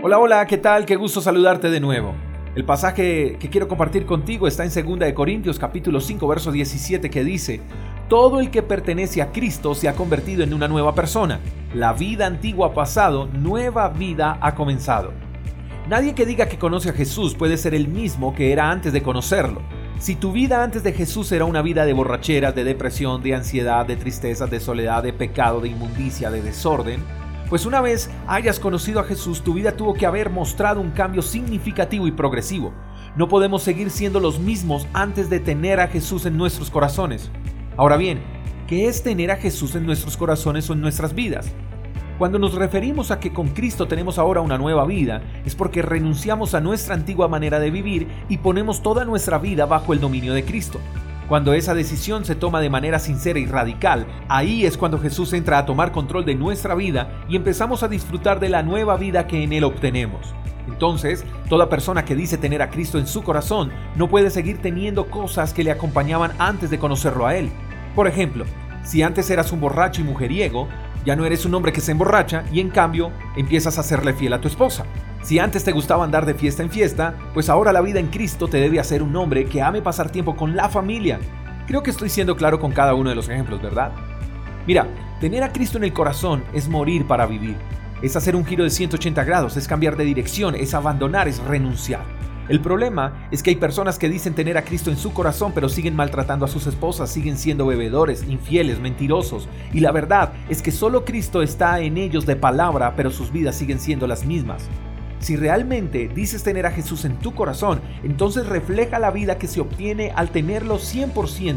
Hola, hola, ¿qué tal? Qué gusto saludarte de nuevo. El pasaje que quiero compartir contigo está en 2 de Corintios capítulo 5 verso 17 que dice, todo el que pertenece a Cristo se ha convertido en una nueva persona. La vida antigua ha pasado, nueva vida ha comenzado. Nadie que diga que conoce a Jesús puede ser el mismo que era antes de conocerlo. Si tu vida antes de Jesús era una vida de borrachera, de depresión, de ansiedad, de tristeza, de soledad, de pecado, de inmundicia, de desorden, pues una vez hayas conocido a Jesús, tu vida tuvo que haber mostrado un cambio significativo y progresivo. No podemos seguir siendo los mismos antes de tener a Jesús en nuestros corazones. Ahora bien, ¿qué es tener a Jesús en nuestros corazones o en nuestras vidas? Cuando nos referimos a que con Cristo tenemos ahora una nueva vida, es porque renunciamos a nuestra antigua manera de vivir y ponemos toda nuestra vida bajo el dominio de Cristo. Cuando esa decisión se toma de manera sincera y radical, ahí es cuando Jesús entra a tomar control de nuestra vida y empezamos a disfrutar de la nueva vida que en Él obtenemos. Entonces, toda persona que dice tener a Cristo en su corazón no puede seguir teniendo cosas que le acompañaban antes de conocerlo a Él. Por ejemplo, si antes eras un borracho y mujeriego, ya no eres un hombre que se emborracha y en cambio empiezas a serle fiel a tu esposa. Si antes te gustaba andar de fiesta en fiesta, pues ahora la vida en Cristo te debe hacer un hombre que ame pasar tiempo con la familia. Creo que estoy siendo claro con cada uno de los ejemplos, ¿verdad? Mira, tener a Cristo en el corazón es morir para vivir. Es hacer un giro de 180 grados, es cambiar de dirección, es abandonar, es renunciar. El problema es que hay personas que dicen tener a Cristo en su corazón, pero siguen maltratando a sus esposas, siguen siendo bebedores, infieles, mentirosos. Y la verdad es que solo Cristo está en ellos de palabra, pero sus vidas siguen siendo las mismas. Si realmente dices tener a Jesús en tu corazón, entonces refleja la vida que se obtiene al tenerlo 100%.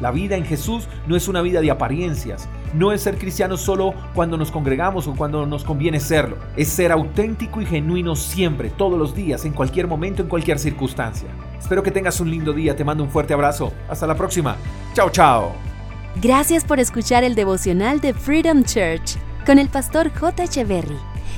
La vida en Jesús no es una vida de apariencias, no es ser cristiano solo cuando nos congregamos o cuando nos conviene serlo, es ser auténtico y genuino siempre, todos los días, en cualquier momento, en cualquier circunstancia. Espero que tengas un lindo día, te mando un fuerte abrazo, hasta la próxima, chao chao. Gracias por escuchar el devocional de Freedom Church con el pastor J. Echeverry.